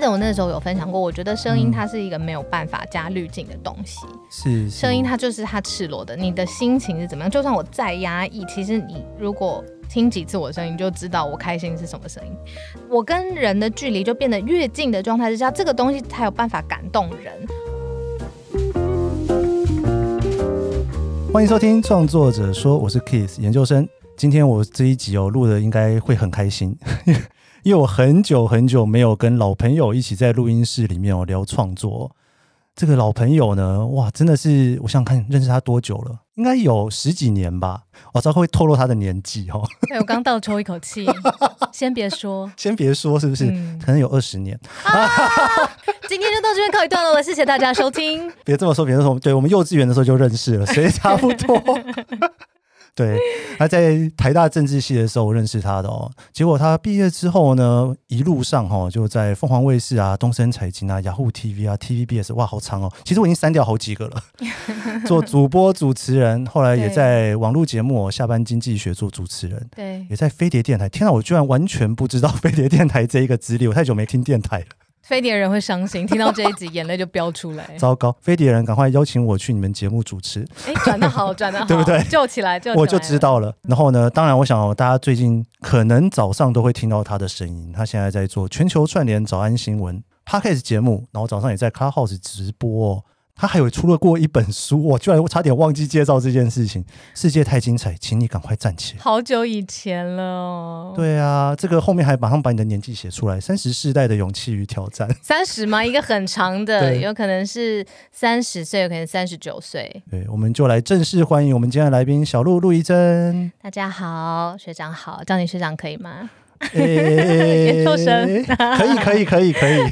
记得我那时候有分享过，我觉得声音它是一个没有办法加滤镜的东西。是，声音它就是它赤裸的，你的心情是怎么样？就算我再压抑，其实你如果听几次我的声音，就知道我开心是什么声音。我跟人的距离就变得越近的状态之下，这个东西才有办法感动人。欢迎收听创作者说，我是 Keith 研究生。今天我这一集哦录的应该会很开心。因为我很久很久没有跟老朋友一起在录音室里面哦聊创作，这个老朋友呢，哇，真的是我想想看认识他多久了，应该有十几年吧。我知道会透露他的年纪哦。对，我刚倒抽一口气，先别说，先别说，是不是？嗯、可能有二十年。啊、今天就到这边告一段落了，谢谢大家收听。别这么说，别这么说，对，我们幼稚园的时候就认识了，所以差不多。对，他在台大政治系的时候我认识他的哦，结果他毕业之后呢，一路上哈、哦、就在凤凰卫视啊、东森财经啊、雅虎 TV 啊、TVBS，哇，好长哦！其实我已经删掉好几个了，做主播、主持人，后来也在网络节目、哦《下班经济学》做主持人，对，也在飞碟电台。天哪，我居然完全不知道飞碟电台这一个资历，我太久没听电台了。飞碟人会伤心，听到这一集 眼泪就飙出来。糟糕，飞碟人赶快邀请我去你们节目主持。哎，转的好，转的好，对不对？救起来，救起来，我就知道了。然后呢，当然，我想大家最近可能早上都会听到他的声音。他现在在做全球串联早安新闻 Podcast 节目，然后早上也在 Clubhouse 直播哦。他还有出了过一本书，我居然差点忘记介绍这件事情。世界太精彩，请你赶快站起来。好久以前了哦。对啊，这个后面还马上把你的年纪写出来。三十世代的勇气与挑战。三十吗？一个很长的，有可能是三十岁，有可能三十九岁。对，我们就来正式欢迎我们今天的来宾小鹿陆怡真。大家好，学长好，叫你学长可以吗？研究生，可以，可以，可以，可以。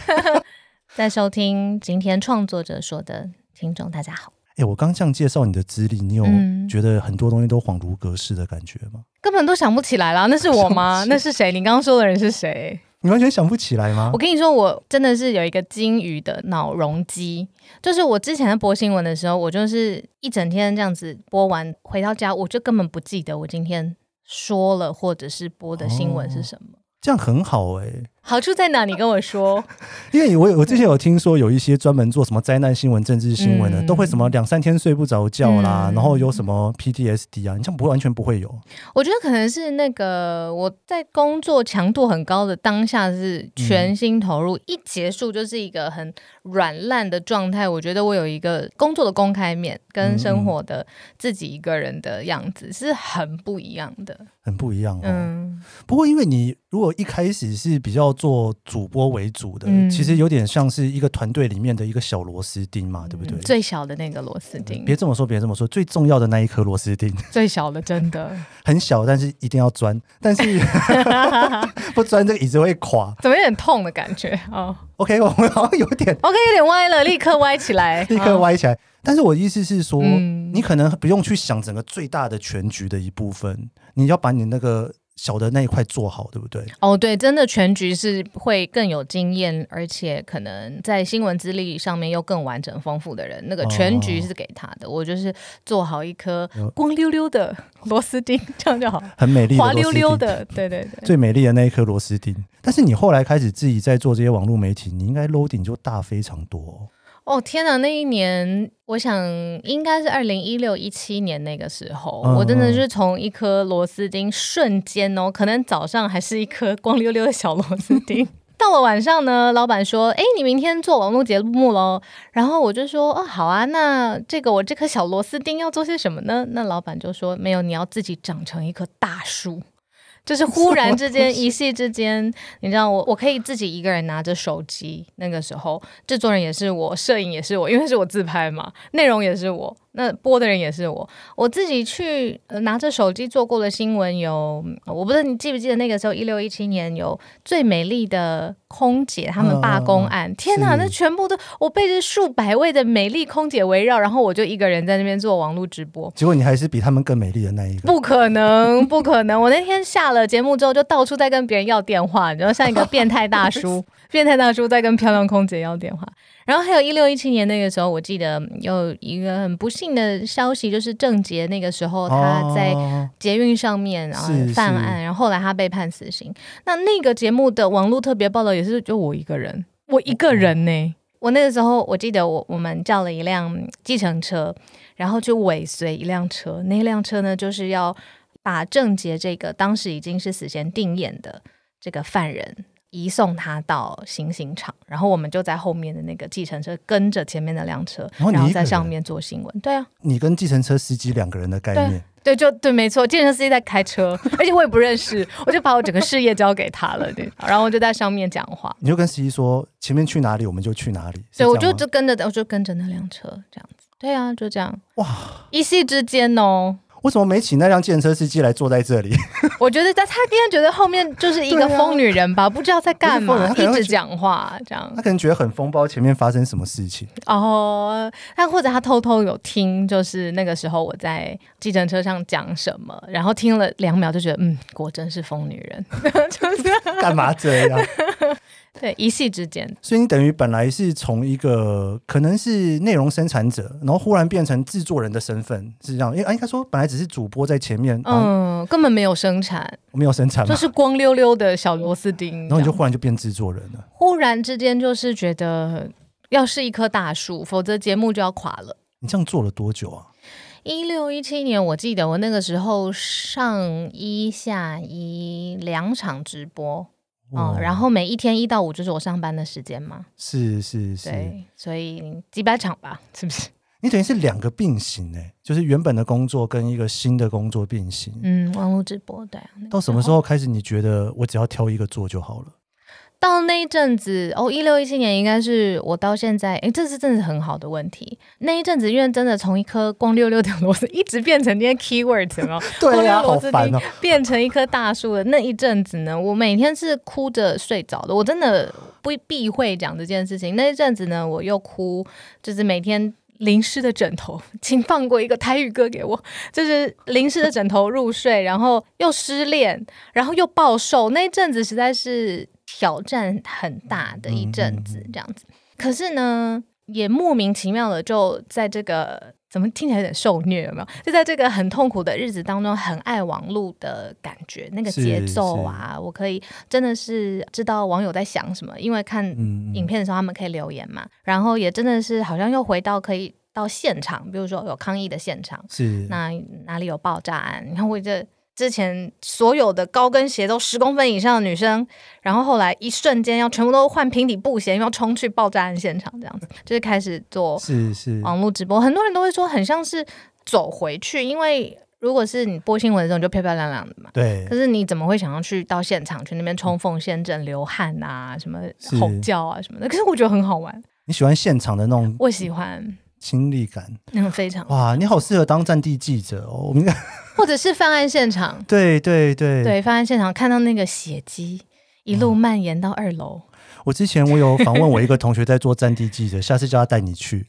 在收听今天创作者说的听众，大家好。哎，我刚这样介绍你的资历，你有觉得很多东西都恍如隔世的感觉吗？根本都想不起来了，那是我吗？那是谁？你刚刚说的人是谁？你完全想不起来吗？我跟你说，我真的是有一个金鱼的脑容积，就是我之前在播新闻的时候，我就是一整天这样子播完，回到家我就根本不记得我今天说了或者是播的新闻是什么。哦，这样很好哎，欸。好处在哪？你跟我说，因为我我之前有听说有一些专门做什么灾难新闻、政治新闻的，嗯、都会什么两三天睡不着觉啦，嗯、然后有什么 PTSD 啊，你这样不会完全不会有。我觉得可能是那个我在工作强度很高的当下是全心投入，嗯、一结束就是一个很软烂的状态。我觉得我有一个工作的公开面跟生活的自己一个人的样子是很不一样的，很不一样哦。嗯，不过因为你如果一开始是比较。做主播为主的，嗯、其实有点像是一个团队里面的一个小螺丝钉嘛，嗯、对不对？最小的那个螺丝钉。别这么说，别这么说，最重要的那一颗螺丝钉。最小的，真的 很小，但是一定要钻。但是 不钻这个椅子会垮，怎么有点痛的感觉哦。OK，我们好像有点 OK，有点歪了，立刻歪起来，立刻歪起来。哦、但是我意思是说，嗯、你可能不用去想整个最大的全局的一部分，你要把你那个。小的那一块做好，对不对？哦，对，真的全局是会更有经验，而且可能在新闻资历上面又更完整丰富的人，那个全局是给他的。哦、我就是做好一颗光溜溜的 螺丝钉，这样就好，很美丽，滑溜溜的，对对对，最美丽的那一颗螺丝钉。但是你后来开始自己在做这些网络媒体，你应该 loading 就大非常多。哦天哪！那一年，我想应该是二零一六一七年那个时候，嗯、我真的是从一颗螺丝钉瞬间哦，可能早上还是一颗光溜溜的小螺丝钉，到了晚上呢，老板说：“哎，你明天做网络节目喽。”然后我就说：“哦，好啊，那这个我这颗小螺丝钉要做些什么呢？”那老板就说：“没有，你要自己长成一棵大树。”就是忽然之间，一夕之间，你知道我，我可以自己一个人拿着手机。那个时候，制作人也是我，摄影也是我，因为是我自拍嘛，内容也是我。那播的人也是我，我自己去拿着手机做过的新闻有，我不知道你记不记得那个时候一六一七年有最美丽的空姐他们罢工案，哦、天哪，那全部都我被这数百位的美丽空姐围绕，然后我就一个人在那边做网络直播，结果你还是比他们更美丽的那一个，不可能，不可能，我那天下了节目之后就到处在跟别人要电话，你知道像一个变态大叔，变态大叔在跟漂亮空姐要电话。然后还有一六一七年那个时候，我记得有一个很不幸的消息，就是郑捷那个时候他在捷运上面然后犯案，然后后来他被判死刑。那那个节目的网络特别报道也是就我一个人，我一个人呢、欸。我那个时候我记得我我们叫了一辆计程车，然后就尾随一辆车，那辆车呢就是要把郑杰这个当时已经是死刑定谳的这个犯人。移送他到行刑场，然后我们就在后面的那个计程车跟着前面的辆车，然后，然后在上面做新闻。对啊，你跟计程车司机两个人的概念，对，就对，没错，计程车司机在开车，而且我也不认识，我就把我整个事业交给他了，对，然后我就在上面讲话。你就跟司机说前面去哪里，我们就去哪里。对，我就就跟着，我就跟着那辆车这样子。对啊，就这样。哇，一夕之间哦。为什么没请那辆计程车司机来坐在这里？我觉得他他应该觉得后面就是一个疯女人吧，不知道在干嘛，一直讲话这样。他可能觉得很疯，不知道前面发生什么事情。哦，他或者他偷偷有听，就是那个时候我在计程车上讲什么，然后听了两秒就觉得，嗯，果真是疯女人，就是干嘛这样？对，一夕之间，所以你等于本来是从一个可能是内容生产者，然后忽然变成制作人的身份，是这样？因为应该说本来只是主播在前面，嗯，根本没有生产，没有生产，就是光溜溜的小螺丝钉，然后你就忽然就变制作人了。忽然之间就是觉得要是一棵大树，否则节目就要垮了。你这样做了多久啊？一六一七年，我记得我那个时候上一下一两场直播。哦，然后每一天一到五就是我上班的时间嘛，是是是，对，所以几百场吧，是不是？你等于是两个并行哎，就是原本的工作跟一个新的工作并行。嗯，网络直播对。到什么时候开始你觉得我只要挑一个做就好了？到那一阵子哦，一六一七年应该是我到现在，哎，这是真的很好的问题。那一阵子，因为真的从一颗光溜溜的螺丝 一直变成那些 keywords 哦，对呀、啊，好烦哦，变成一棵大树的那一阵子呢，我每天是哭着睡着的。我真的不避讳讲这件事情。那一阵子呢，我又哭，就是每天淋湿的枕头，请放过一个台语歌给我，就是淋湿的枕头入睡，然后又失恋，然后又暴瘦。那一阵子实在是。挑战很大的一阵子，这样子。可是呢，也莫名其妙的就在这个怎么听起来有点受虐，有没有？就在这个很痛苦的日子当中，很爱网络的感觉，那个节奏啊，我可以真的是知道网友在想什么，因为看影片的时候他们可以留言嘛。然后也真的是好像又回到可以到现场，比如说有抗议的现场，是那哪里有爆炸案？你看我这。之前所有的高跟鞋都十公分以上的女生，然后后来一瞬间要全部都换平底布鞋，要冲去爆炸案现场，这样子就是开始做是是网络直播。很多人都会说很像是走回去，因为如果是你播新闻的时候，你就漂漂亮亮的嘛。对。可是你怎么会想要去到现场去那边冲锋陷阵、流汗啊，什么吼叫啊什么的？可是我觉得很好玩。你喜欢现场的那种？我喜欢。亲历感，嗯，非常哇，你好适合当战地记者哦。我们 或者是犯案现场，对对对对，犯案现场看到那个血迹一路蔓延到二楼。我之前我有访问我一个同学在做战地记者，下次叫他带你去。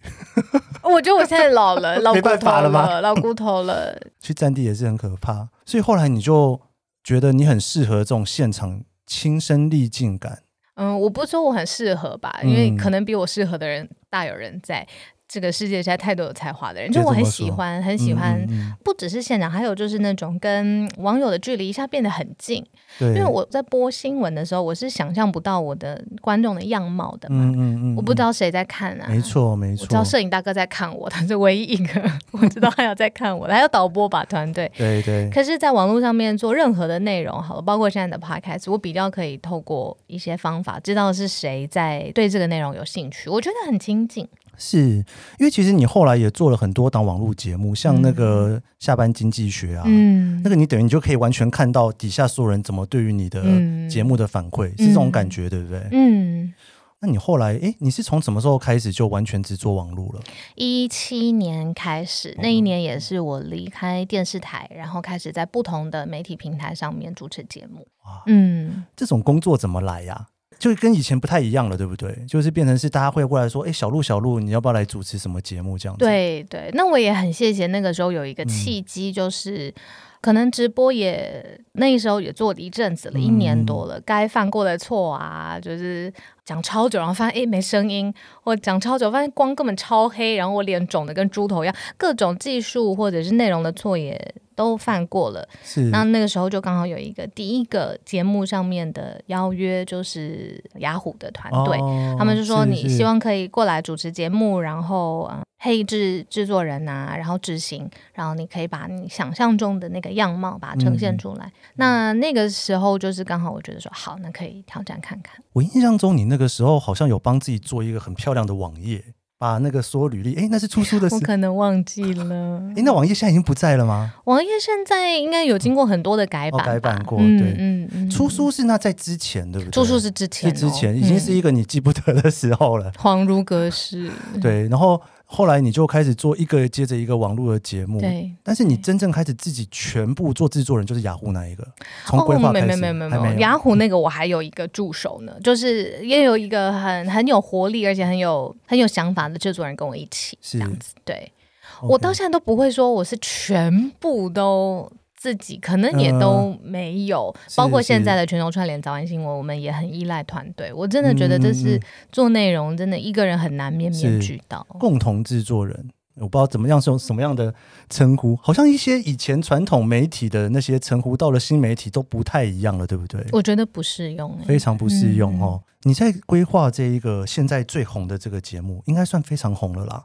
我觉得我现在老了，老骨头了，吗？老骨头了。去战地也是很可怕，所以后来你就觉得你很适合这种现场亲身历境感。嗯，我不是说我很适合吧，因为可能比我适合的人大有人在。这个世界实在太多有才华的人，就我很喜欢，很喜欢，不只是现场，还有就是那种跟网友的距离一下变得很近。对，因为我在播新闻的时候，我是想象不到我的观众的样貌的嘛。嗯嗯嗯，我不知道谁在看啊。没错没错，我知道摄影大哥在看我，他 是唯一一个我知道他有在看我的，还有导播吧团队。对对。可是，在网络上面做任何的内容，好了，包括现在的 podcast，我比较可以透过一些方法，知道是谁在对这个内容有兴趣，我觉得很亲近。是因为其实你后来也做了很多档网络节目，像那个下班经济学啊，嗯，那个你等于你就可以完全看到底下所有人怎么对于你的节目的反馈，嗯、是这种感觉，对不对？嗯，那你后来，哎，你是从什么时候开始就完全只做网络了？一七年开始，那一年也是我离开电视台，然后开始在不同的媒体平台上面主持节目。哇，嗯，这种工作怎么来呀？就跟以前不太一样了，对不对？就是变成是大家会过来说：“哎，小鹿，小鹿，你要不要来主持什么节目？”这样子。对对，那我也很谢谢那个时候有一个契机，就是。可能直播也那时候也做了一阵子了，一年多了，该犯过的错啊，就是讲超久，然后发现诶没声音，或讲超久发现光根本超黑，然后我脸肿的跟猪头一样，各种技术或者是内容的错也都犯过了。是，那那个时候就刚好有一个第一个节目上面的邀约，就是雅虎的团队，哦、他们就说你希望可以过来主持节目，然后啊。配置制作人啊，然后执行，然后你可以把你想象中的那个样貌把它呈现出来。嗯、那那个时候就是刚好，我觉得说好，那可以挑战看看。我印象中，你那个时候好像有帮自己做一个很漂亮的网页，把那个所有履历，哎，那是出书的时候，我可能忘记了。哎，那网页现在已经不在了吗？网页现在应该有经过很多的改版、哦，改版过。对，嗯嗯。嗯出书是那在之前，对不对？出书是之前、哦，是之前，已经是一个你记不得的时候了，恍如隔世。对，然后。后来你就开始做一个接着一个网络的节目，对。但是你真正开始自己全部做制作人，就是雅虎那一个，从规划开始。没有没有没有没有，雅虎那个我还有一个助手呢，就是也有一个很很有活力而且很有很有想法的制作人跟我一起这样子。对，okay. 我到现在都不会说我是全部都。自己可能也都没有，呃、包括现在的全球串联早安新闻，我们也很依赖团队。我真的觉得这是做内容，真的一个人很难面面俱到。共同制作人，我不知道怎么样是用什么样的称呼，好像一些以前传统媒体的那些称呼，到了新媒体都不太一样了，对不对？我觉得不适用、欸，非常不适用哦。嗯、你在规划这一个现在最红的这个节目，应该算非常红了啦。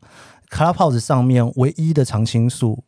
Clubhouse 上面唯一的常青树。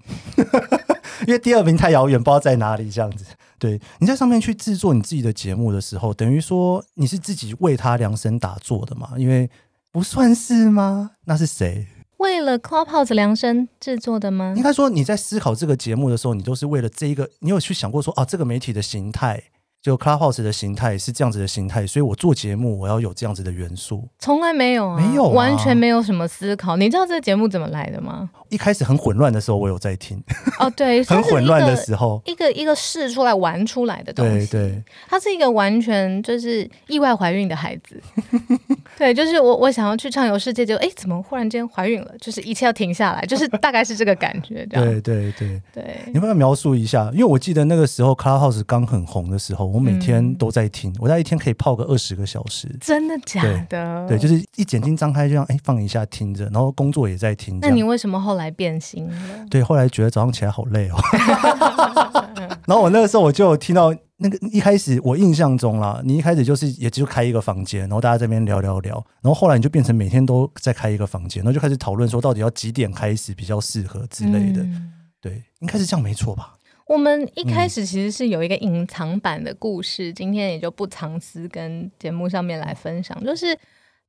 因为第二名太遥远，不知道在哪里。这样子，对，你在上面去制作你自己的节目的时候，等于说你是自己为他量身打做的嘛？因为不算是吗？那是谁？为了 Clubhouse 量身制作的吗？应该说你在思考这个节目的时候，你都是为了这一个，你有去想过说啊，这个媒体的形态。就 Clubhouse 的形态是这样子的形态，所以我做节目我要有这样子的元素，从来没有啊，没有、啊，完全没有什么思考。你知道这个节目怎么来的吗？一开始很混乱的时候，我有在听。哦，对，很混乱的时候，一个一个试出来玩出来的东西。对对，他是一个完全就是意外怀孕的孩子。对，就是我我想要去畅游世界，就哎，怎么忽然间怀孕了？就是一切要停下来，就是大概是这个感觉。对对对对，你要不要描述一下？因为我记得那个时候 Clubhouse 刚很红的时候，我每天都。在听，我在一天可以泡个二十个小时，真的假的？对，对，就是一眼睛张开就这样，哎，放一下听着，然后工作也在听。那你为什么后来变心了？对，后来觉得早上起来好累哦。然后我那个时候我就有听到那个一开始我印象中啦，你一开始就是也就开一个房间，然后大家这边聊聊聊，然后后来你就变成每天都在开一个房间，然后就开始讨论说到底要几点开始比较适合之类的。嗯、对，应该是这样没错吧？我们一开始其实是有一个隐藏版的故事，嗯、今天也就不藏私跟节目上面来分享。就是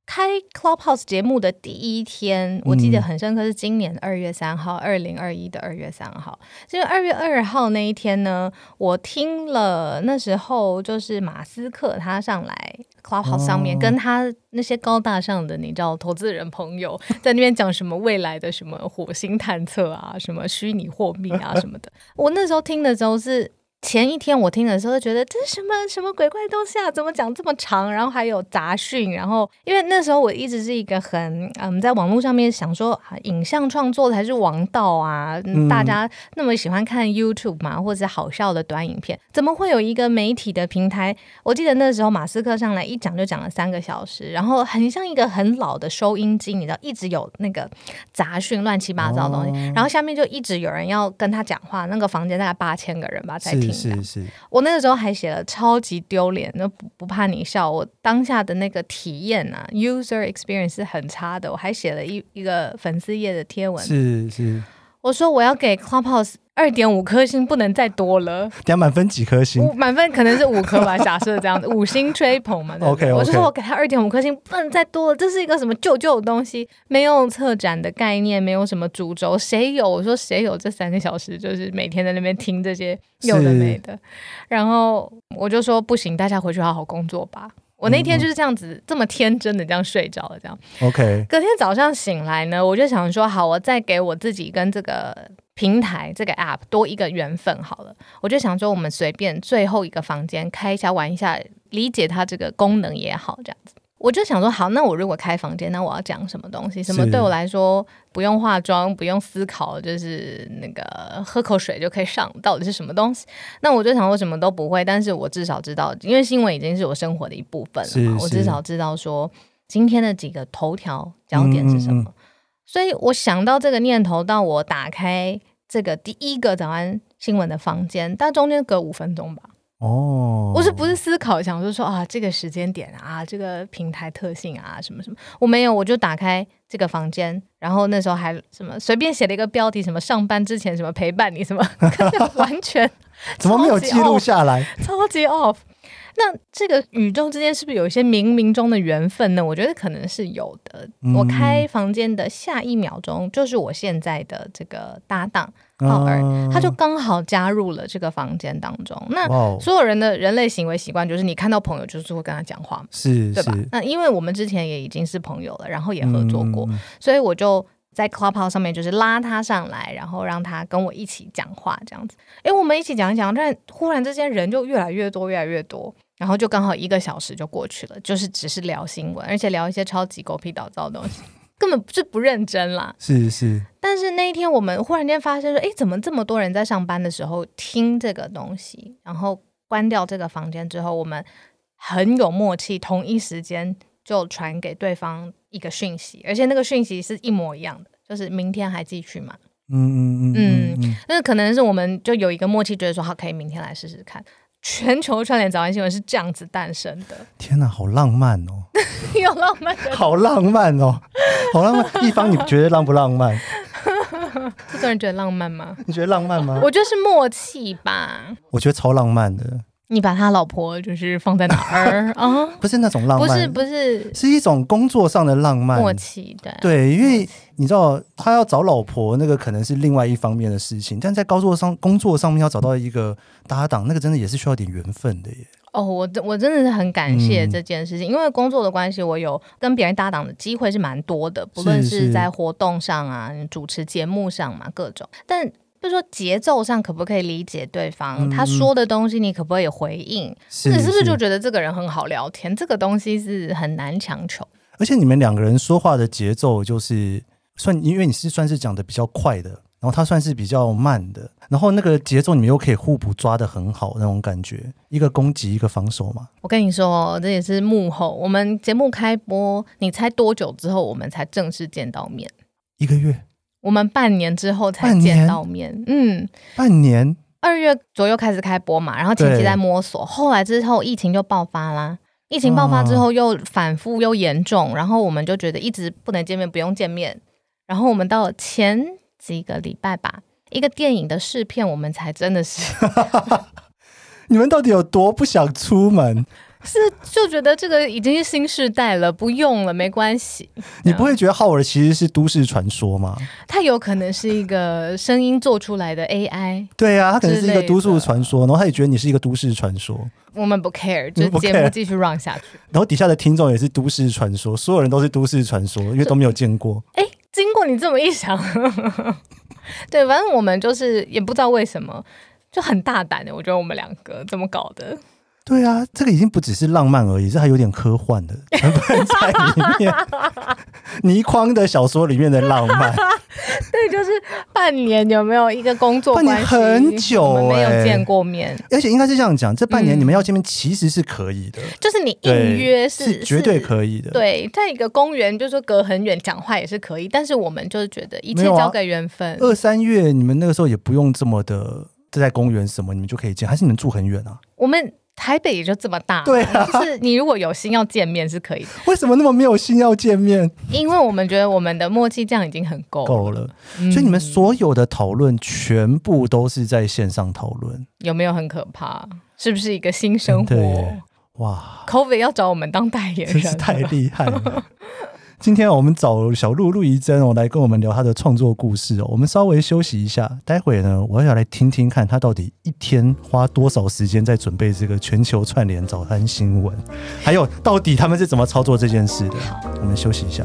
开 Clubhouse 节目的第一天，我记得很深刻，是今年二月三号，二零二一的二月三号。因为二月二号那一天呢，我听了那时候就是马斯克他上来。Clubhouse 上面跟他那些高大上的你知道投资人朋友 在那边讲什么未来的什么火星探测啊，什么虚拟货币啊什么的。我那时候听的时候是。前一天我听的时候，觉得这是什么什么鬼怪东西啊？怎么讲这么长？然后还有杂讯。然后因为那时候我一直是一个很嗯，在网络上面想说，影像创作才是王道啊！嗯、大家那么喜欢看 YouTube 嘛，或者好笑的短影片，怎么会有一个媒体的平台？我记得那时候马斯克上来一讲就讲了三个小时，然后很像一个很老的收音机，你知道，一直有那个杂讯乱七八糟的东西，哦、然后下面就一直有人要跟他讲话。那个房间大概八千个人吧，在听。是是，我那个时候还写了超级丢脸，那不不怕你笑，我当下的那个体验啊，user experience 是很差的，我还写了一一个粉丝页的贴文，是是，我说我要给 Clubhouse 二点五颗星，不能再多了。点满分几颗星？满分可能是五颗吧，假设这样子，五星吹捧嘛。对对 OK，, okay. 我就说我给他二点五颗星，不能再多了。这是一个什么旧旧的东西？没有策展的概念，没有什么主轴，谁有？我说谁有这三个小时？就是每天在那边听这些有的没的。然后我就说不行，大家回去好好工作吧。我那天就是这样子，嗯、这么天真的这样睡着了，这样。OK。隔天早上醒来呢，我就想说，好，我再给我自己跟这个平台这个 App 多一个缘分好了。我就想说，我们随便最后一个房间开一下玩一下，理解它这个功能也好，这样子。我就想说，好，那我如果开房间，那我要讲什么东西？什么对我来说不用化妆、不用思考，就是那个喝口水就可以上，到底是什么东西？那我就想说，什么都不会，但是我至少知道，因为新闻已经是我生活的一部分了嘛，我至少知道说今天的几个头条焦点是什么。嗯嗯嗯，所以我想到这个念头，到我打开这个第一个早安新闻的房间，但中间隔五分钟吧。哦，我是不是思考想说说啊，这个时间点啊，这个平台特性啊，什么什么，我没有，我就打开这个房间，然后那时候还什么随便写了一个标题，什么上班之前什么陪伴你什么，完全怎么没有记录下来？超级 off。那这个宇宙之间是不是有一些冥冥中的缘分呢？我觉得可能是有的。嗯、我开房间的下一秒钟，就是我现在的这个搭档浩尔，啊、他就刚好加入了这个房间当中。那所有人的人类行为习惯就是，你看到朋友就是会跟他讲话，是，对吧？那因为我们之前也已经是朋友了，然后也合作过，嗯、所以我就在 Clubhouse 上面就是拉他上来，然后让他跟我一起讲话，这样子。哎，我们一起讲一讲，但忽然之间人就越来越多，越来越多。然后就刚好一个小时就过去了，就是只是聊新闻，而且聊一些超级狗屁倒灶的东西，根本是不认真啦。是是。但是那一天我们忽然间发现说，哎，怎么这么多人在上班的时候听这个东西？然后关掉这个房间之后，我们很有默契，同一时间就传给对方一个讯息，而且那个讯息是一模一样的，就是明天还继续吗？嗯嗯嗯嗯。那可能是我们就有一个默契，觉得说好，可以明天来试试看。全球串联早安新闻是这样子诞生的。天哪，好浪漫哦！有浪漫的，好浪漫哦，好浪漫。一方，你觉得浪不浪漫？这个人觉得浪漫吗？你觉得浪漫吗？我觉得是默契吧。我觉得超浪漫的。你把他老婆就是放在哪儿 啊？不是那种浪漫，不是不是，是一种工作上的浪漫默契。对对，因为你知道他要找老婆，那个可能是另外一方面的事情，但在工作上工作上面要找到一个搭档，那个真的也是需要点缘分的耶。哦，我我真的是很感谢这件事情，嗯、因为工作的关系，我有跟别人搭档的机会是蛮多的，不论是在活动上啊、主持节目上嘛，各种，但。就是说节奏上可不可以理解对方、嗯、他说的东西，你可不可以回应？是你是不是就觉得这个人很好聊天？这个东西是很难强求。而且你们两个人说话的节奏就是算，因为你是算是讲的比较快的，然后他算是比较慢的，然后那个节奏你们又可以互补抓得很好那种感觉，一个攻击一个防守嘛。我跟你说，这也是幕后。我们节目开播，你猜多久之后我们才正式见到面？一个月。我们半年之后才见到面，嗯，半年，二月左右开始开播嘛，然后前期在摸索，对。后来之后疫情就爆发啦，疫情爆发之后又反复又严重，啊、然后我们就觉得一直不能见面，不用见面，然后我们到前几个礼拜吧，一个电影的试片，我们才真的是，你们到底有多不想出门？是就觉得这个已经是新时代了，不用了，没关系。你不会觉得浩尔其实是都市传说吗？他有可能是一个声音做出来的 AI。对啊，他可能是一个都市传说，然后他也觉得你是一个都市传说。我们不 care，就节目继续 run 下去。然后底下的听众也是都市传说，所有人都是都市传说，因为都没有见过。哎，经过你这么一想，对，反正我们就是也不知道为什么就很大胆的，我觉得我们两个怎么搞的。对啊，这个已经不只是浪漫而已，这还有点科幻的 成分在里面。倪匡的小说里面的浪漫，对，就是半年有没有一个工作？半年很久，没有见过面，而且应该是这样讲，这半年你们要见面其实是可以的，嗯、就是你应约是，是绝对可以的。对，在一个公园，就是说隔很远讲话也是可以，但是我们就是觉得一切交给缘分。啊、二三月你们那个时候也不用这么的在公园什么，你们就可以见，还是你们住很远啊？我们。台北也就这么大，对啊，就是你如果有心要见面是可以的。为什么那么没有心要见面？因为我们觉得我们的默契这样已经很够够了，所以你们所有的讨论全部都是在线上讨论，有没有很可怕？是不是一个新生活？哇，COVID 要找我们当代言人，真是太厉害了。今天我们找小鹿陆怡珍哦来跟我们聊他的创作故事哦。我们稍微休息一下，待会呢，我要来听听看他到底一天花多少时间在准备这个全球串联早安新闻，还有到底他们是怎么操作这件事的。我们休息一下。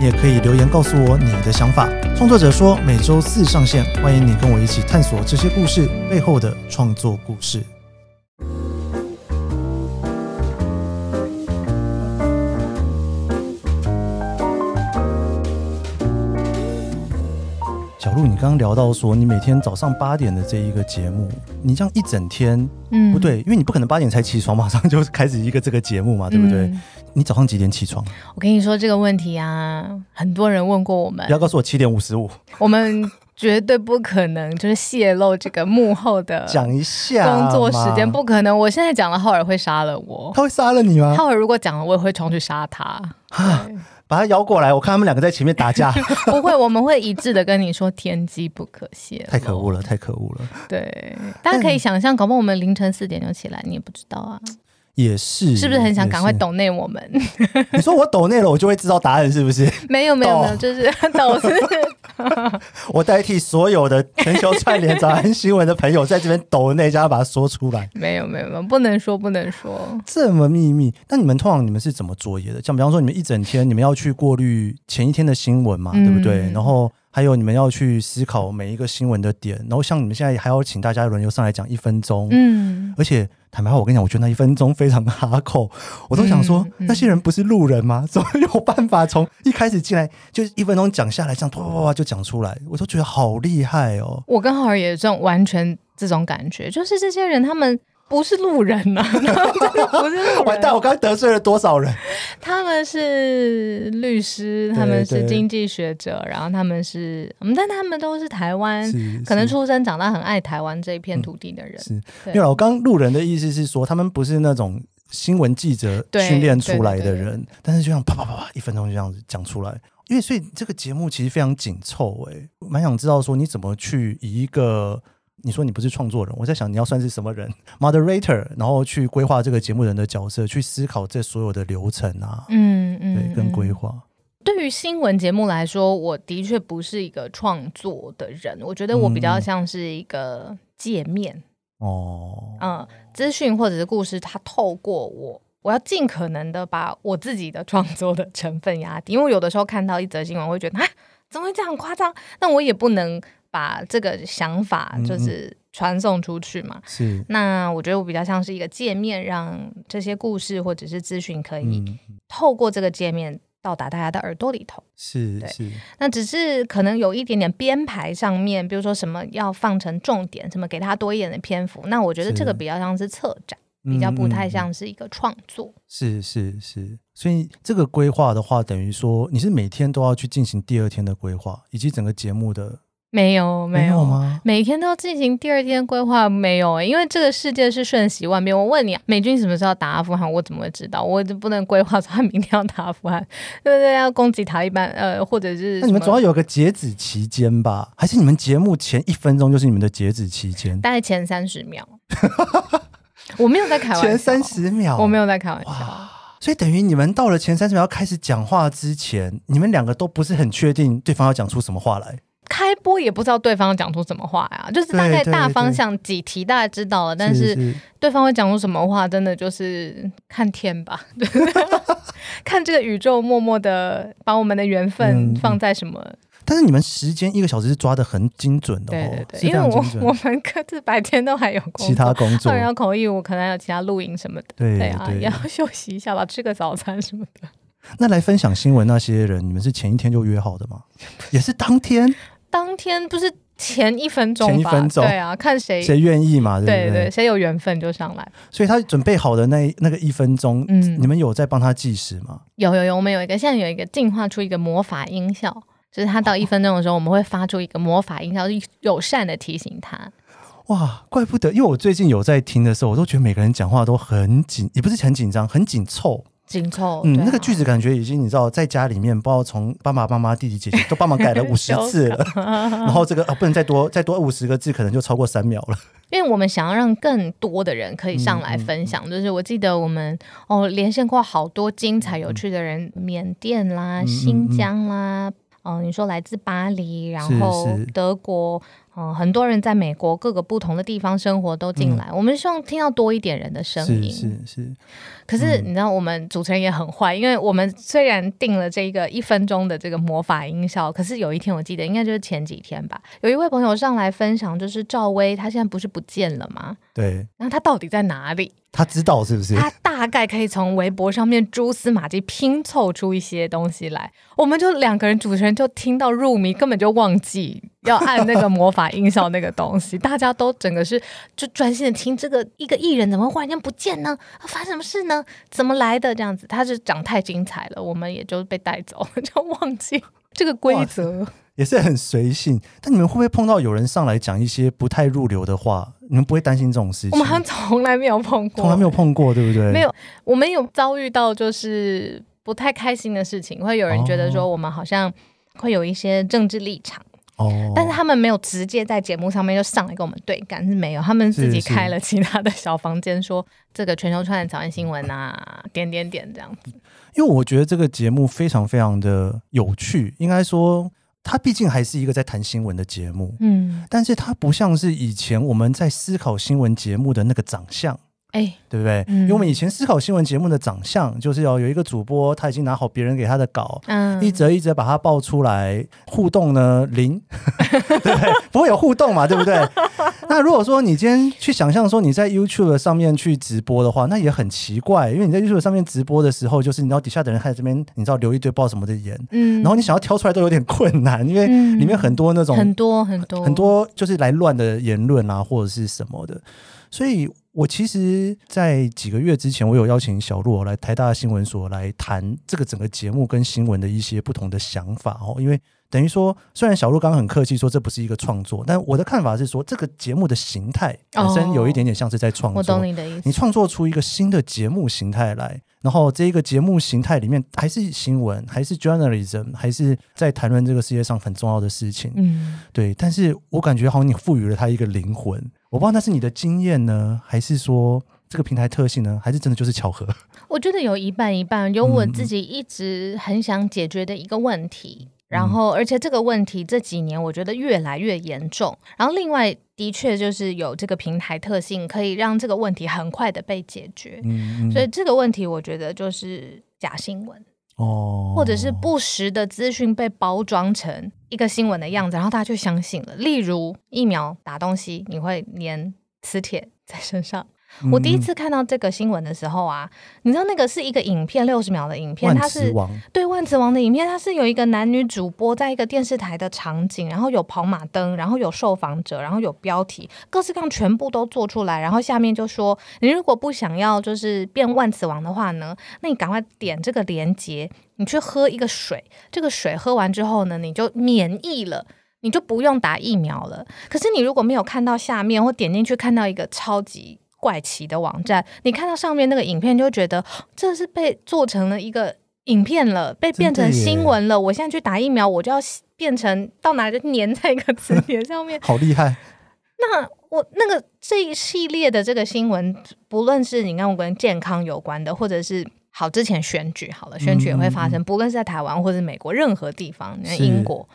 也可以留言告诉我你的想法。创作者说每周四上线，欢迎你跟我一起探索这些故事背后的创作故事。小鹿，你刚刚聊到说你每天早上八点的这一个节目，你这样一整天，嗯，不对，因为你不可能八点才起床，马上就开始一个这个节目嘛，对不对？嗯你早上几点起床？我跟你说这个问题啊，很多人问过我们。不要告诉我七点五十五。我们绝对不可能就是泄露这个幕后的讲一下工作时间，不可能。我现在讲了，浩尔会杀了我。他会杀了你吗？浩尔如果讲了，我也会冲去杀他。把他摇过来，我看他们两个在前面打架。不会，我们会一致的跟你说，天机不可泄。太可恶了，太可恶了。对，大家可以想象，搞不好我们凌晨四点就起来，你也不知道啊。也是，是不是很想赶快抖内我们？你说我抖内了，我就会知道答案，是不是？没有没有没有，就是 抖是。我代替所有的全球串联早安新闻的朋友，在这边抖内，叫他把它说出来。没有没有没有，不能说不能说，这么秘密。那你们通常你们是怎么作业的？像比方说，你们一整天，你们要去过滤前一天的新闻嘛，嗯、对不对？然后。还有你们要去思考每一个新闻的点，然后像你们现在还要请大家轮流上来讲一分钟，嗯，而且坦白话，我跟你讲，我觉得那一分钟非常哈扣，我都想说、嗯嗯、那些人不是路人吗？怎么有办法从一开始进来就一分钟讲下来，这样啪啪啪就讲出来，我都觉得好厉害哦。我跟浩儿也有这种完全这种感觉，就是这些人他们。不是路人呐、啊，不是路人。完蛋，我刚得罪了多少人？他们是律师，他们是经济学者，然后他们是，嗯，但他们都是台湾，可能出生长大很爱台湾这一片土地的人。嗯、是，因为我刚路人的意思是说，他们不是那种新闻记者训练出来的人，但是就像啪啪啪啪，一分钟就这样子讲出来。因为所以这个节目其实非常紧凑，哎，蛮想知道说你怎么去以一个。你说你不是创作人，我在想你要算是什么人？Moderator，然后去规划这个节目人的角色，去思考这所有的流程啊，嗯嗯，对，跟规划。对于新闻节目来说，我的确不是一个创作的人，我觉得我比较像是一个界面哦，嗯，资讯或者是故事，它透过我，我要尽可能的把我自己的创作的成分压低，因为有的时候看到一则新闻，我会觉得啊，怎么会这样夸张？那我也不能。把这个想法就是传送出去嘛。是。那我觉得我比较像是一个界面，让这些故事或者是资讯可以透过这个界面到达大家的耳朵里头。是。是。那只是可能有一点点编排上面，比如说什么要放成重点，什么给他多一点的篇幅。那我觉得这个比较像是策展，比较不太像是一个创作。是是是。所以这个规划的话，等于说你是每天都要去进行第二天的规划，以及整个节目的。没有没有，吗？每天都要进行第二天规划，没有、欸、因为这个世界是瞬息万变。我问你，美军什么时候打阿富汗？我怎么会知道？我就不能规划说他明天要打阿富汗，对不对？要攻击塔利班，呃，或者是……那你们总要有个截止期间吧？还是你们节目前一分钟就是你们的截止期间？大概前三十秒。我没有在开玩笑，前三十秒，我没有在开玩笑。所以等于你们到了前三十秒要开始讲话之前，你们两个都不是很确定对方要讲出什么话来。开播也不知道对方讲出什么话呀，就是大概大方向几题大概知道了，但是对方会讲出什么话，真的就是看天吧，看这个宇宙默默的把我们的缘分放在什么。嗯、但是你们时间一个小时是抓的很精准的，哦，对对对，因为我 我们各自白天都还有工作，其他工作，要口译，我可能还有其他录影什么的，对，对啊，也要休息一下吧，吃个早餐什么的。那来分享新闻那些人，你们是前一天就约好的吗？也是当天。当天不是前一分钟吧？前一分钟，对啊，看谁谁愿意嘛，对不对？对对，谁有缘分就上来。所以他准备好的那那个一分钟，嗯，你们有在帮他计时吗？有有有，我们有一个现在有一个进化出一个魔法音效，就是他到一分钟的时候，我们会发出一个魔法音效，友善的提醒他。哇，怪不得，因为我最近有在听的时候，我都觉得每个人讲话都很紧，也不是很紧张，很紧凑。紧凑，嗯，那个句子感觉已经你知道，在家里面不知道从爸爸妈妈、弟弟姐姐都帮忙改了五十次了，然后这个啊不能再多，再多五十个字可能就超过三秒了。因为我们想要让更多的人可以上来分享，嗯嗯、就是我记得我们哦连线过好多精彩有趣的人，嗯、缅甸啦、新疆啦，哦、你说来自巴黎，然后德国。嗯，很多人在美国各个不同的地方生活都进来，嗯、我们希望听到多一点人的声音。是是是。可是你知道，我们主持人也很坏，嗯、因为我们虽然定了这个一分钟的这个魔法音效，可是有一天我记得应该就是前几天吧，有一位朋友上来分享，就是赵薇，她现在不是不见了吗？对。那她到底在哪里？他知道是不是？他大概可以从微博上面蛛丝马迹拼凑出一些东西来。我们就两个人主持人就听到入迷，根本就忘记要按那个魔法音效那个东西。大家都整个是就专心的听这个一个艺人怎么忽然间不见呢？发生什么事呢？怎么来的这样子？他是讲太精彩了，我们也就被带走，就忘记这个规则。也是很随性，但你们会不会碰到有人上来讲一些不太入流的话？你们不会担心这种事情？我们好像从来没有碰过，从来没有碰过，对不对？没有，我们有遭遇到就是不太开心的事情，会有人觉得说我们好像会有一些政治立场哦，但是他们没有直接在节目上面就上来跟我们对干，是没有，他们自己开了其他的小房间，说这个全球串联早安新闻啊，点点点这样子。因为我觉得这个节目非常非常的有趣，应该说。它毕竟还是一个在谈新闻的节目，嗯，但是它不像是以前我们在思考新闻节目的那个长相。哎，对不对？嗯、因为我们以前思考新闻节目的长相，就是要有一个主播，他已经拿好别人给他的稿，嗯，一则一则把它报出来，互动呢零，对不对？不会有互动嘛，对不对？那如果说你今天去想象说你在 YouTube 上面去直播的话，那也很奇怪，因为你在 YouTube 上面直播的时候，就是你知道底下的人在这边，你知道留一堆爆什么的言，嗯，然后你想要挑出来都有点困难，因为里面很多那种很多很多很多就是来乱的言论啊，或者是什么的，所以。我其实，在几个月之前，我有邀请小洛来台大新闻所来谈这个整个节目跟新闻的一些不同的想法哦。因为等于说，虽然小洛刚刚很客气说这不是一个创作，但我的看法是说，这个节目的形态本身有一点点像是在创作。我懂你的意思。你创作出一个新的节目形态来，然后这一个节目形态里面还是新闻，还是 journalism，还是在谈论这个世界上很重要的事情。嗯，对。但是我感觉好像你赋予了它一个灵魂。我不知道那是你的经验呢，还是说这个平台特性呢，还是真的就是巧合？我觉得有一半一半，有我自己一直很想解决的一个问题，嗯、然后而且这个问题这几年我觉得越来越严重，然后另外的确就是有这个平台特性，可以让这个问题很快的被解决。嗯，所以这个问题我觉得就是假新闻。哦，或者是不实的资讯被包装成一个新闻的样子，然后大家就相信了。例如疫苗打东西，你会粘磁铁在身上。我第一次看到这个新闻的时候啊，你知道那个是一个影片，六十秒的影片，它是对万磁王的影片，它是有一个男女主播在一个电视台的场景，然后有跑马灯，然后有受访者，然后有标题，各式各样全部都做出来，然后下面就说，你如果不想要就是变万磁王的话呢，那你赶快点这个链接，你去喝一个水，这个水喝完之后呢，你就免疫了，你就不用打疫苗了。可是你如果没有看到下面或点进去看到一个超级怪奇的网站，你看到上面那个影片，就觉得这是被做成了一个影片了，被变成新闻了。我现在去打疫苗，我就要变成到哪就粘在一个磁铁 上面，好厉害。那我那个这一系列的这个新闻，不论是你看我跟健康有关的，或者是好之前选举好了，选举也会发生，嗯嗯嗯，不论是在台湾或者美国任何地方，你看英国。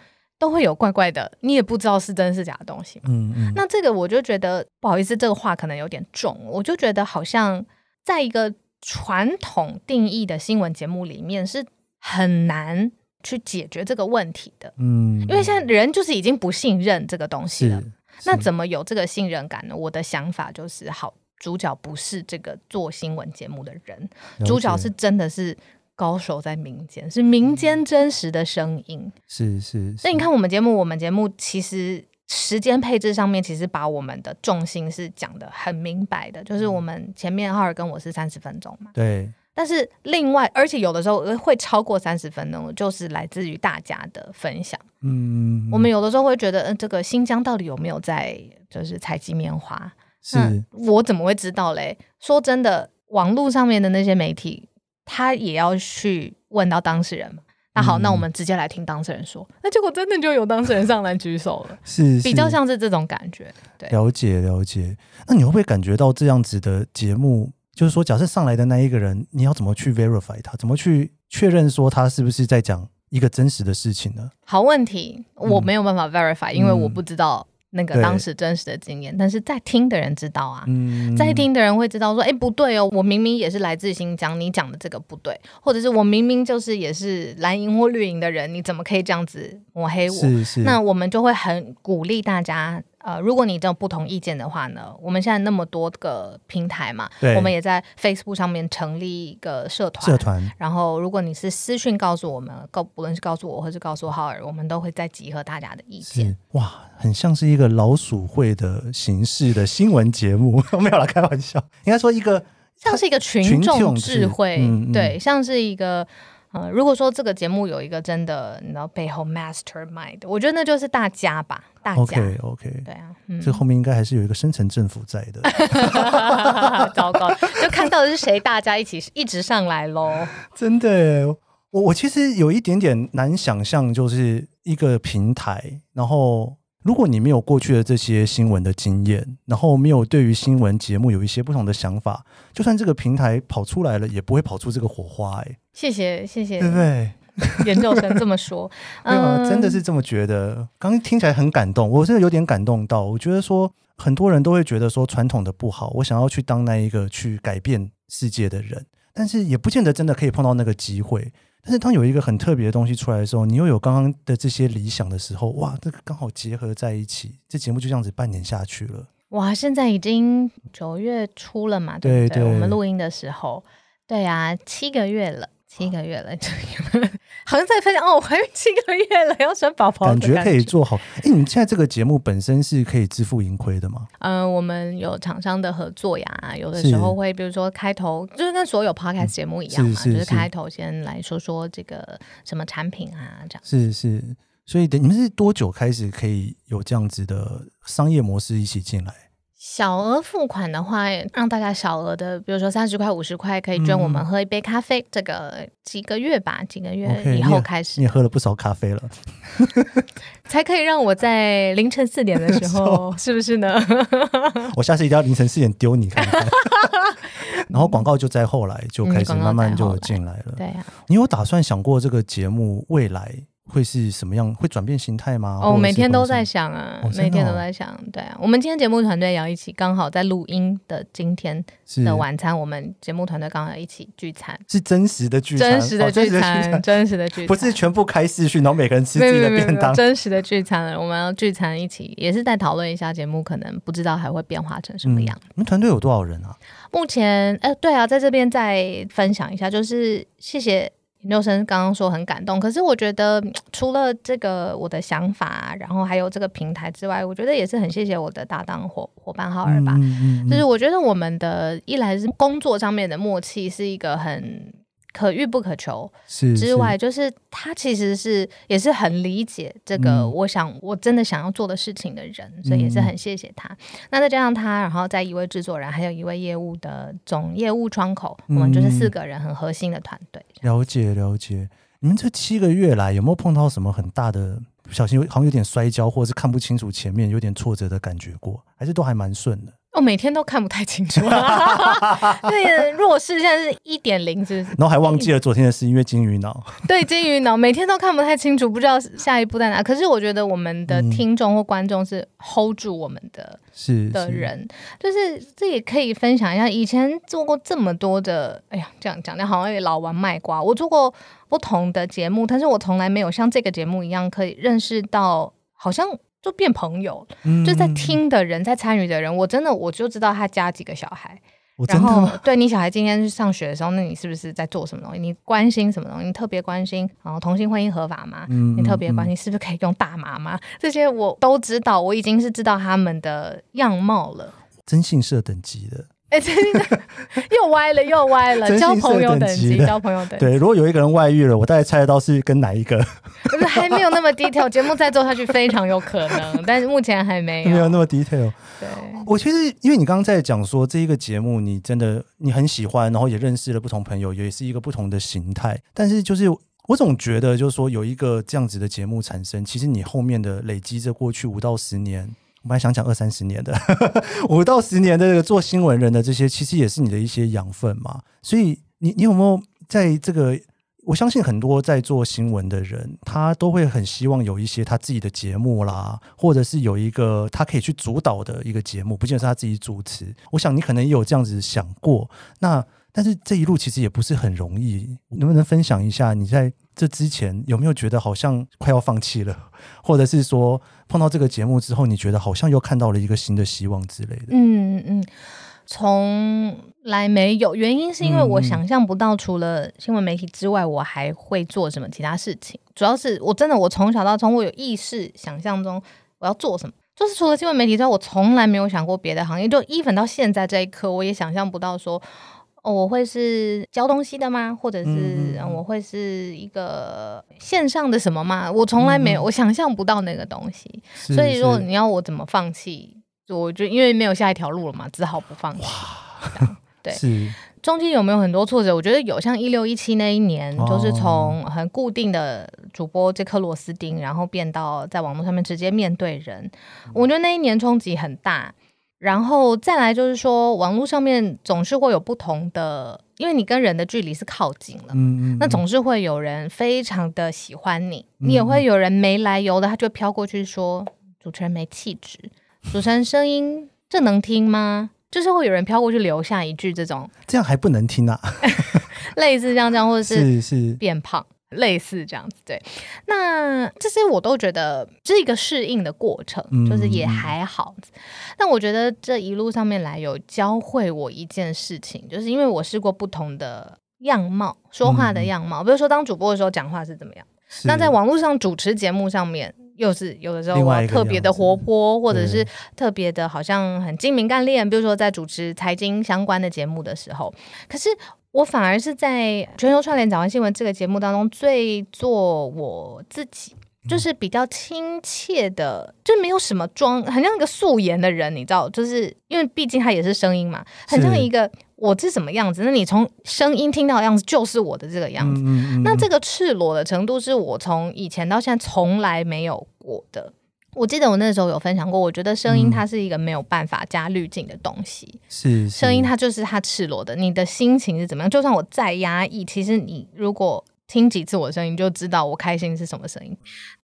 都会有怪怪的，你也不知道是真是假的东西。嗯嗯，那这个我就觉得不好意思，这个话可能有点重。我就觉得好像在一个传统定义的新闻节目里面是很难去解决这个问题的。嗯，因为现在人就是已经不信任这个东西了。那怎么有这个信任感呢？我的想法就是，好，主角不是这个做新闻节目的人，主角是真的是。高手在民间，是民间真实的声音。是是，那你看我们节目，我们节目其实时间配置上面，其实把我们的重心是讲的很明白的，就是我们前面浩尔跟我是三十分钟嘛。对。但是另外，而且有的时候会超过三十分钟，就是来自于大家的分享。嗯。我们有的时候会觉得，嗯、呃，这个新疆到底有没有在就是采集棉花？是。我怎么会知道嘞？说真的，网络上面的那些媒体。他也要去问到当事人嘛？那好，嗯、那我们直接来听当事人说。那结果真的就有当事人上来举手了，是，是比较像是这种感觉。对，了解了解。那你会不会感觉到这样子的节目，就是说，假设上来的那一个人，你要怎么去 verify 他？怎么去确认说他是不是在讲一个真实的事情呢？好问题，我没有办法 verify，、嗯、因为我不知道那个当时真实的经验，但是在听的人知道啊，嗯、在听的人会知道说，哎，不对哦，我明明也是来自新疆，你讲的这个不对，或者是我明明就是也是蓝营或绿营的人，你怎么可以这样子抹黑我？是是，那我们就会很鼓励大家。呃，如果你有不同意见的话呢，我们现在那么多个平台嘛，我们也在 Facebook 上面成立一个社团。社团。然后，如果你是私讯告诉我们，告不论是告诉我，或是告诉浩尔，我们都会再集合大家的意见。哇，很像是一个老鼠会的形式的新闻节目，没有啦，开玩笑。应该说一个像是一个群众智慧，嗯嗯对，像是一个。呃，如果说这个节目有一个真的，你知道背后 mastermind，我觉得那就是大家吧，大家。OK OK，对啊，嗯、这后面应该还是有一个深层政府在的。糟糕，就看到的是谁，大家一起一直上来喽。真的，我我其实有一点点难想象，就是一个平台，然后。如果你没有过去的这些新闻的经验，然后没有对于新闻节目有一些不同的想法，就算这个平台跑出来了，也不会跑出这个火花。哎，谢谢谢谢，对不对？研究生这么说，对啊，真的是这么觉得。刚刚听起来很感动，我真的有点感动到。我觉得说很多人都会觉得说传统的不好，我想要去当那一个去改变世界的人，但是也不见得真的可以碰到那个机会。但是当有一个很特别的东西出来的时候，你又有刚刚的这些理想的时候，哇，这个刚好结合在一起，这节目就这样子半年下去了。哇，现在已经九月初了嘛，对不对？对对，我们录音的时候，对啊，七个月了。七个月了，好像在分享哦，我怀孕七个月了，要生宝宝，感觉可以做好。哎，你们现在这个节目本身是可以自负盈亏的吗？嗯、呃，我们有厂商的合作呀，有的时候会，比如说开头就是跟所有 podcast 节目一样嘛，是是是就是开头先来说说这个什么产品啊，这样。是是，所以等你们是多久开始可以有这样子的商业模式一起进来？小额付款的话，让大家小额的，比如说三十块、五十块，可以捐我们喝一杯咖啡。嗯、这个几个月吧，几个月以后开始。Okay, 你也喝了不少咖啡了，才可以让我在凌晨四点的时候，是不是呢？我下次一定要凌晨四点丢你看看。然后广告就在后来就开始慢慢就进来了。嗯、对呀、啊，你有打算想过这个节目未来？会是什么样？会转变形态吗？哦，每天都在想啊，哦、每天都在想。对啊，我们今天节目团队也要一起，刚好在录音的今天的晚餐，我们节目团队刚好一起聚餐，是真实的聚餐，真实的聚餐，真实的聚餐，不是全部开视讯，然后每个人吃自己的便当，真实的聚餐了。我们要聚餐一起，也是在讨论一下节目，可能不知道还会变化成什么样。嗯、你们团队有多少人啊？目前，哎、呃，对啊，在这边再分享一下，就是谢谢。研究生刚刚说很感动，可是我觉得 除了这个我的想法，然后还有这个平台之外，我觉得也是很谢谢我的搭档伙伙伴浩尔吧。嗯嗯嗯、就是我觉得我们的一来是工作上面的默契是一个很。可遇不可求之外，就是他其实是也是很理解这个，我想我真的想要做的事情的人，所以也是很谢谢他。那再加上他，然后在一位制作人，还有一位业务的总业务窗口，我们就是四个人很核心的团队。了解了解，你们这七个月来有没有碰到什么很大的不小心，好像有点摔跤，或者是看不清楚前面，有点挫折的感觉过？还是都还蛮顺的？我、哦、每天都看不太清楚，对，弱视现在是一点零，是？然后还忘记了昨天的事，因为金鱼脑。对，金鱼脑每天都看不太清楚，不知道下一步在哪。可是我觉得我们的听众或观众是 hold 住我们的，是的人，就是这也可以分享一下。以前做过这么多的，哎呀，这样讲的好像老王卖瓜。我做过不同的节目，但是我从来没有像这个节目一样可以认识到，好像。就变朋友，嗯、就在听的人，在参与的人，我真的我就知道他家几个小孩，然后对你小孩今天去上学的时候，那你是不是在做什么东西？你关心什么东西？你特别关心，然后同性婚姻合法吗？嗯、你特别关心是不是可以用大麻吗？这些我都知道，我已经是知道他们的样貌了。征信社等级的。哎，真的又歪了，又歪了。交朋友等级，交朋友等级。对，如果有一个人外遇了，我大概猜得到是跟哪一个。不是，还没有那么 detail。节目再做下去非常有可能，但是目前还没有。没有那么 detail。对，我其实因为你刚刚在讲说这一个节目，你真的你很喜欢，然后也认识了不同朋友，也是一个不同的形态。但是就是我总觉得，就是说有一个这样子的节目产生，其实你后面的累积着过去五到十年。我们还想讲二三十年的，五到十年的这个做新闻人的这些，其实也是你的一些养分嘛。所以你你有没有在这个我相信很多在做新闻的人，他都会很希望有一些他自己的节目啦，或者是有一个他可以去主导的一个节目，不见得是他自己主持。我想你可能也有这样子想过。那但是这一路其实也不是很容易，能不能分享一下你在这之前有没有觉得好像快要放弃了，或者是说碰到这个节目之后，你觉得好像又看到了一个新的希望之类的？嗯嗯，从来没有，原因是因为我想象不到除了新闻媒体之外，我还会做什么其他事情。主要是我真的，我从小到从我有意识想象中我要做什么，就是除了新闻媒体之外，我从来没有想过别的行业。就 even 到现在这一刻，我也想象不到说。哦，我会是教东西的吗？或者是我会是一个线上的什么吗？我从来没有，嗯、我想象不到那个东西。所以说，你要我怎么放弃？我就因为没有下一条路了嘛，只好不放弃。对，中间有没有很多挫折？我觉得有，像一六一七那一年，哦、就是从很固定的主播这颗螺丝钉，然后变到在网络上面直接面对人。嗯、我觉得那一年冲击很大。然后再来就是说，网络上面总是会有不同的，因为你跟人的距离是靠近了，嗯嗯，那总是会有人非常的喜欢你，嗯、你也会有人没来由的，他就飘过去说主持人没气质，主持人声音这能听吗？就是会有人飘过去留下一句这种，这样还不能听啊，类似这样这样，或者是是变胖。类似这样子，对，那这些我都觉得是一个适应的过程，嗯、就是也还好。但我觉得这一路上面来有教会我一件事情，就是因为我试过不同的样貌，说话的样貌，嗯、比如说当主播的时候讲话是怎么样，那在网络上主持节目上面又是有的时候我特别的活泼，或者是特别的好像很精明干练，比如说在主持财经相关的节目的时候，可是。我反而是在全球串联早安新闻这个节目当中最做我自己，就是比较亲切的，就没有什么装，很像一个素颜的人，你知道，就是因为毕竟他也是声音嘛，很像一个我是什么样子，那你从声音听到的样子就是我的这个样子，那这个赤裸的程度是我从以前到现在从来没有过的。我记得我那时候有分享过，我觉得声音它是一个没有办法加滤镜的东西。是，声音它就是它赤裸的，你的心情是怎么样？就算我再压抑，其实你如果听几次我的声音，就知道我开心是什么声音。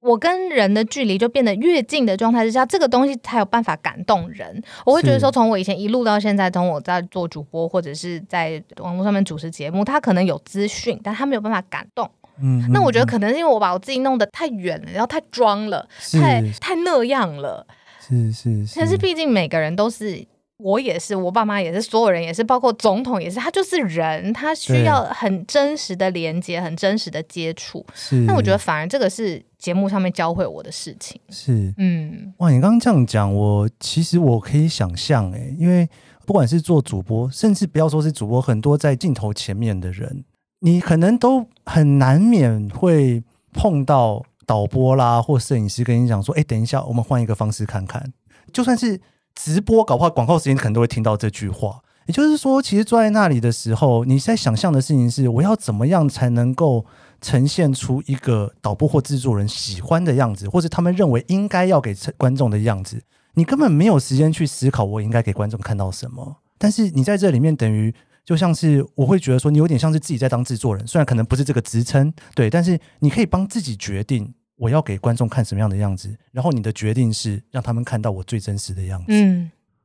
我跟人的距离就变得越近的状态之下，这个东西才有办法感动人。我会觉得说，从我以前一路到现在，从我在做主播或者是在网络上面主持节目，他可能有资讯，但他没有办法感动。嗯，那我觉得可能是因为我把我自己弄得太远了，然后太装了，太太那样了。是是是。但是毕竟每个人都是，我也是，我爸妈也是，所有人也是，包括总统也是，他就是人，他需要很真实的连接，很真实的接触。是。那我觉得反而这个是节目上面教会我的事情。是。嗯。哇，你刚刚这样讲，我其实我可以想象，哎，因为不管是做主播，甚至不要说是主播，很多在镜头前面的人。你可能都很难免会碰到导播啦，或摄影师跟你讲说：“哎，等一下，我们换一个方式看看。”就算是直播，搞不好广告时间可能都会听到这句话。也就是说，其实坐在那里的时候，你在想象的事情是：我要怎么样才能够呈现出一个导播或制作人喜欢的样子，或是他们认为应该要给观众的样子。你根本没有时间去思考我应该给观众看到什么。但是你在这里面等于。就像是我会觉得说，你有点像是自己在当制作人，虽然可能不是这个职称，对，但是你可以帮自己决定我要给观众看什么样的样子，然后你的决定是让他们看到我最真实的样子。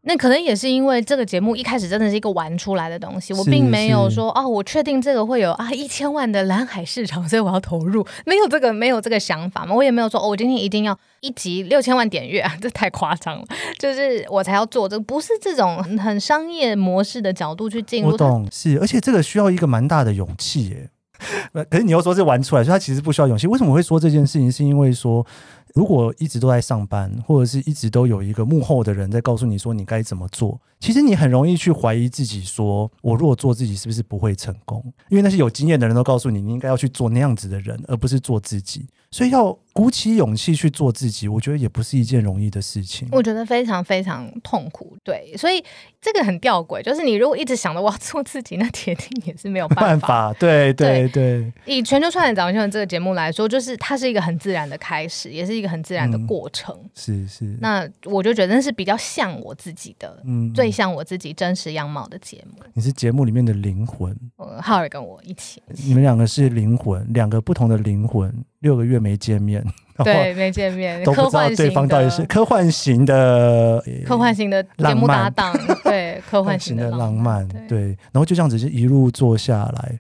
那可能也是因为这个节目一开始真的是一个玩出来的东西，我并没有说哦，我确定这个会有啊一千万的蓝海市场，所以我要投入，没有这个没有这个想法嘛，我也没有说哦，我今天一定要一集六千万点阅啊，这太夸张了，就是我才要做这个，不是这种很商业模式的角度去进入。我懂，是，而且这个需要一个蛮大的勇气耶。可是你又说是玩出来，所以它其实不需要勇气。为什么会说这件事情？是因为说。如果一直都在上班，或者是一直都有一个幕后的人在告诉你说你该怎么做，其实你很容易去怀疑自己，说我如果做自己是不是不会成功？因为那些有经验的人都告诉你，你应该要去做那样子的人，而不是做自己。所以要鼓起勇气去做自己，我觉得也不是一件容易的事情。我觉得非常非常痛苦，对，所以这个很吊诡，就是你如果一直想着我要做自己，那铁定也是没有办法。办法对对对，对。以全球串联新闻这个节目来说，就是它是一个很自然的开始，也是一个很自然的过程。嗯、是是。那我就觉得那是比较像我自己的，嗯，最像我自己真实样貌的节目。你是节目里面的灵魂。呃，浩尔跟我一起。你们两个是灵魂，两个不同的灵魂，六个月没见面。对，没见面，都不知道对方到底是科幻型的、科幻型的节目搭档，对，科幻型的浪漫，对，然后就这样子就一路做下来，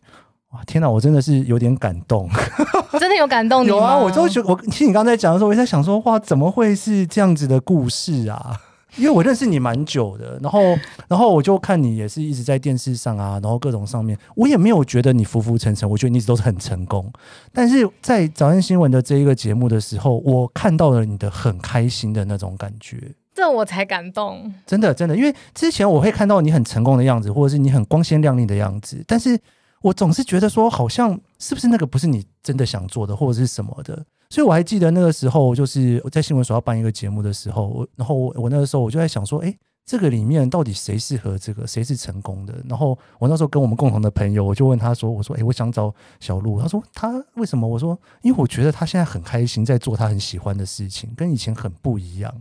哇，天哪，我真的是有点感动，真的有感动你吗？有啊，我就觉我听你刚才讲的时候，我在想说，哇，怎么会是这样子的故事啊？因为我认识你蛮久的，然后，然后我就看你也是一直在电视上啊，然后各种上面，我也没有觉得你浮浮沉沉，我觉得你一直都是很成功。但是在早安新闻的这一个节目的时候，我看到了你的很开心的那种感觉，这我才感动。真的，真的，因为之前我会看到你很成功的样子，或者是你很光鲜亮丽的样子，但是我总是觉得说，好像是不是那个不是你真的想做的，或者是什么的。所以我还记得那个时候，就是我在新闻所要办一个节目的时候，我然后我我那个时候我就在想说，哎，这个里面到底谁适合这个，谁是成功的？然后我那时候跟我们共同的朋友，我就问他说，我说，哎，我想找小鹿。他说他为什么？我说，因为我觉得他现在很开心，在做他很喜欢的事情，跟以前很不一样。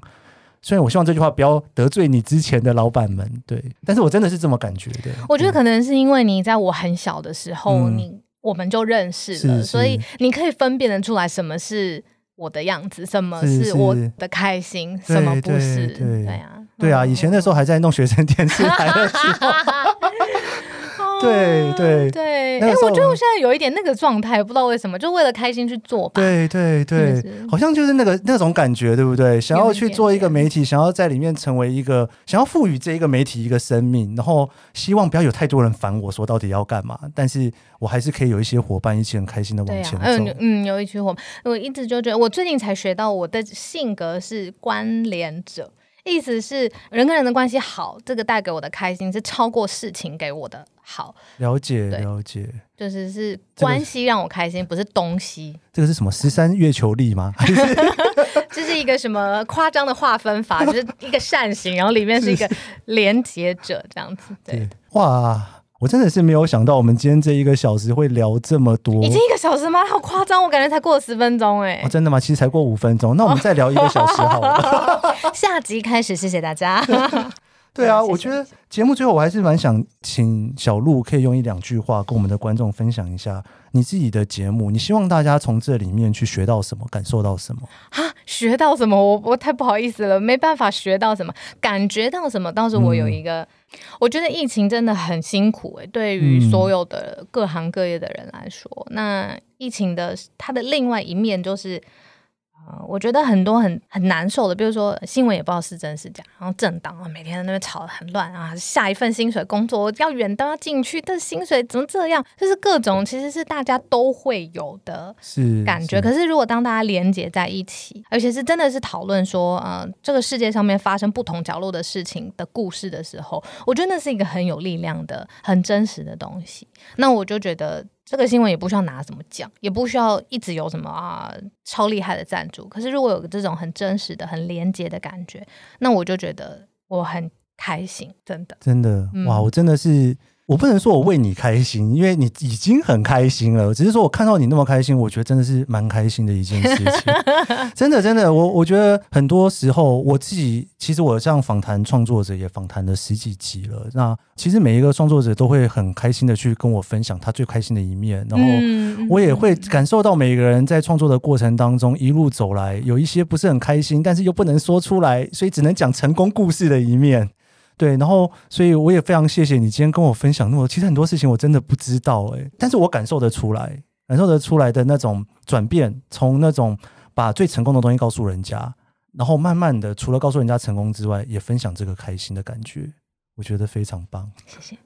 虽然我希望这句话不要得罪你之前的老板们，对，但是我真的是这么感觉的。我觉得可能是因为你在我很小的时候，嗯、你。我们就认识了，是是，所以你可以分辨得出来什么是我的样子，什么是我的开心，什么不是。对啊，对啊，以前那时候还在弄学生电视台的时候。对对对，哎，我觉得我现在有一点那个状态，不知道为什么，就为了开心去做吧。对对对，好像就是那个那种感觉，对不对？想要去做一个媒体，想要在里面成为一个，想要赋予这一个媒体一个生命，然后希望不要有太多人烦我说到底要干嘛，但是我还是可以有一些伙伴一起很开心的往前走。嗯嗯，有一群伙伴，我一直就觉得，我最近才学到我的性格是关联者。意思是人跟人的关系好，这个带给我的开心是超过事情给我的好。了解，了解，就是是关系让我开心，这个、不是东西。这个是什么十三月球力吗？这是一个什么夸张的划分法？就是一个扇形，然后里面是一个连接者这样子。对，哇。我真的是没有想到，我们今天这一个小时会聊这么多。已经一个小时吗？好夸张！我感觉才过了十分钟哎、欸。哦，真的吗？其实才过五分钟。那我们再聊一个小时好了。下集开始，谢谢大家。对啊，我觉得节目最后我还是蛮想请小鹿可以用一两句话跟我们的观众分享一下你自己的节目，你希望大家从这里面去学到什么，感受到什么？啊，学到什么？我我太不好意思了，没办法学到什么，感觉到什么？倒是我有一个，嗯、我觉得疫情真的很辛苦哎、欸，对于所有的各行各业的人来说，嗯、那疫情的它的另外一面就是。我觉得很多很很难受的，比如说新闻也不知道是真是假，然后政党啊每天在那边吵得很乱啊，下一份薪水工作要远都要进去，但是薪水怎么这样？就是各种其实是大家都会有的感觉。是是，可是如果当大家连结在一起，而且是真的是讨论说，呃，这个世界上面发生不同角落的事情的故事的时候，我觉得那是一个很有力量的、很真实的东西。那我就觉得。这个新闻也不需要拿什么奖，也不需要一直有什么啊超厉害的赞助。可是如果有这种很真实的、很廉洁的感觉，那我就觉得我很开心，真的，真的，嗯、哇！我真的是。我不能说我为你开心，因为你已经很开心了。只是说我看到你那么开心，我觉得真的是蛮开心的一件事情。真的，真的，我我觉得很多时候我自己，其实我这样访谈创作者也访谈了十几集了。那其实每一个创作者都会很开心的去跟我分享他最开心的一面，然后我也会感受到每个人在创作的过程当中一路走来，有一些不是很开心，但是又不能说出来，所以只能讲成功故事的一面。对，然后，所以我也非常谢谢你今天跟我分享那么多。其实很多事情我真的不知道哎，但是我感受得出来，感受得出来的那种转变，从那种把最成功的东西告诉人家，然后慢慢的，除了告诉人家成功之外，也分享这个开心的感觉，我觉得非常棒。谢谢，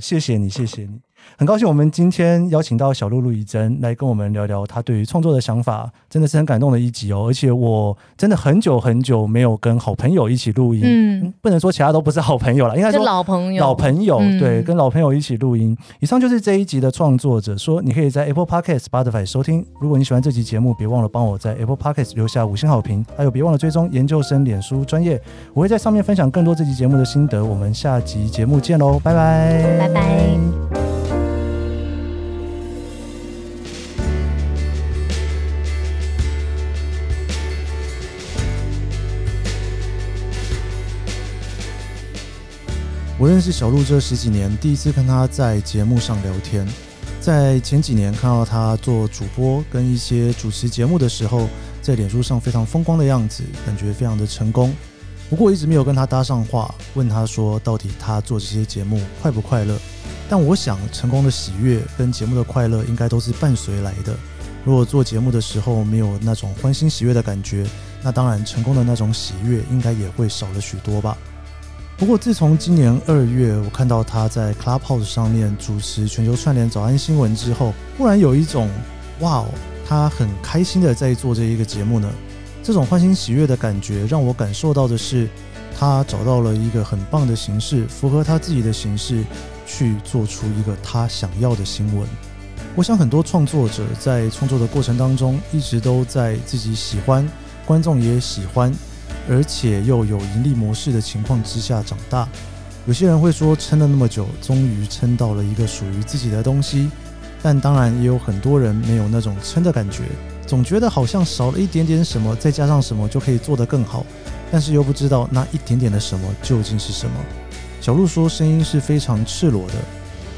谢谢你，谢谢你。很高兴我们今天邀请到小露露怡真来跟我们聊聊她对于创作的想法，真的是很感动的一集哦。而且我真的很久很久没有跟好朋友一起录音，嗯，不能说其他都不是好朋友了，应该说老朋友，老朋友，对，跟老朋友一起录音。以上就是这一集的创作者说，你可以在 Apple Podcast、Spotify 收听。如果你喜欢这集节目，别忘了帮我在 Apple Podcast 留下五星好评，还有别忘了追踪研究生脸书专业，我会在上面分享更多这集节目的心得。我们下集节目见喽，拜拜，拜拜。我认识小鹿这十几年，第一次跟他在节目上聊天，在前几年看到他做主播跟一些主持节目的时候，在脸书上非常风光的样子，感觉非常的成功。不过一直没有跟他搭上话，问他说到底他做这些节目快不快乐？但我想成功的喜悦跟节目的快乐应该都是伴随来的。如果做节目的时候没有那种欢欣喜悦的感觉，那当然成功的那种喜悦应该也会少了许多吧。不过，自从今年二月，我看到他在 Clubhouse 上面主持全球串联早安新闻之后，忽然有一种哇哦，他很开心的在做这一个节目呢。这种欢欣喜悦的感觉，让我感受到的是，他找到了一个很棒的形式，符合他自己的形式，去做出一个他想要的新闻。我想很多创作者在创作的过程当中，一直都在自己喜欢，观众也喜欢。而且又有盈利模式的情况之下长大，有些人会说撑了那么久，终于撑到了一个属于自己的东西。但当然也有很多人没有那种撑的感觉，总觉得好像少了一点点什么，再加上什么就可以做得更好，但是又不知道那一点点的什么究竟是什么。小鹿说，声音是非常赤裸的，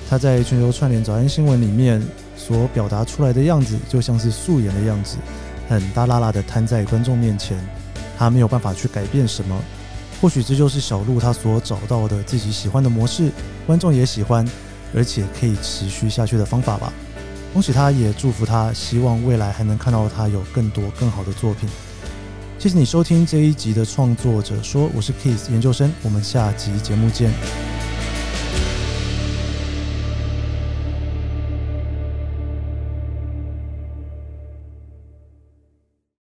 他在全球串联早安新闻里面所表达出来的样子，就像是素颜的样子，很大拉拉的摊在观众面前。他没有办法去改变什么，或许这就是小鹿他所找到的自己喜欢的模式，观众也喜欢，而且可以持续下去的方法吧。恭喜他，也祝福他，希望未来还能看到他有更多更好的作品。谢谢你收听这一集的创作者说，我是 Kiss 研究生，我们下集节目见。